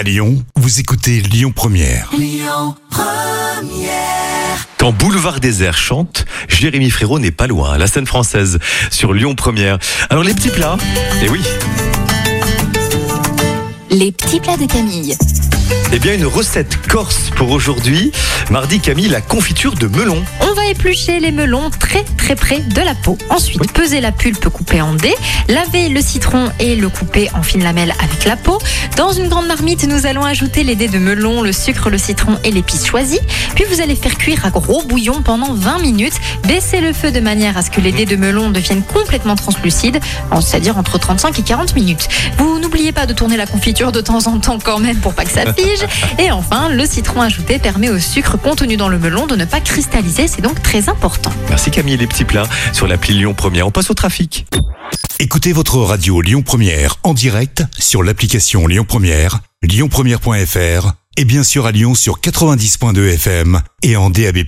À Lyon, vous écoutez Lyon Première. Quand Boulevard Désert chante, Jérémy Frérot n'est pas loin, la scène française, sur Lyon Première. Alors les petits plats, eh oui, Les petits plats de Camille. Eh bien une recette corse pour aujourd'hui. Mardi Camille, la confiture de melon. On va éplucher les melons très très près de la peau. Ensuite, peser la pulpe coupée en dés, laver le citron et le couper en fines lamelles avec la peau. Dans une grande marmite, nous allons ajouter les dés de melon, le sucre, le citron et l'épice choisie. Puis vous allez faire cuire à gros bouillon pendant 20 minutes. Baissez le feu de manière à ce que les dés de melon deviennent complètement translucides, en- c'est-à-dire entre 35 et 40 minutes. Vous n'oubliez pas de tourner la confiture de temps en temps quand même pour pas que ça fige. Et enfin, le citron ajouté permet au sucre contenu dans le melon de ne pas cristalliser, c'est donc très important. Merci Camille, les petits plats sur l'appli Lyon Première. On passe au trafic. Écoutez votre radio Lyon Première en direct sur l'application Lyon Première, lyonpremière.fr et bien sûr à Lyon sur 90.2 FM et en DAB+.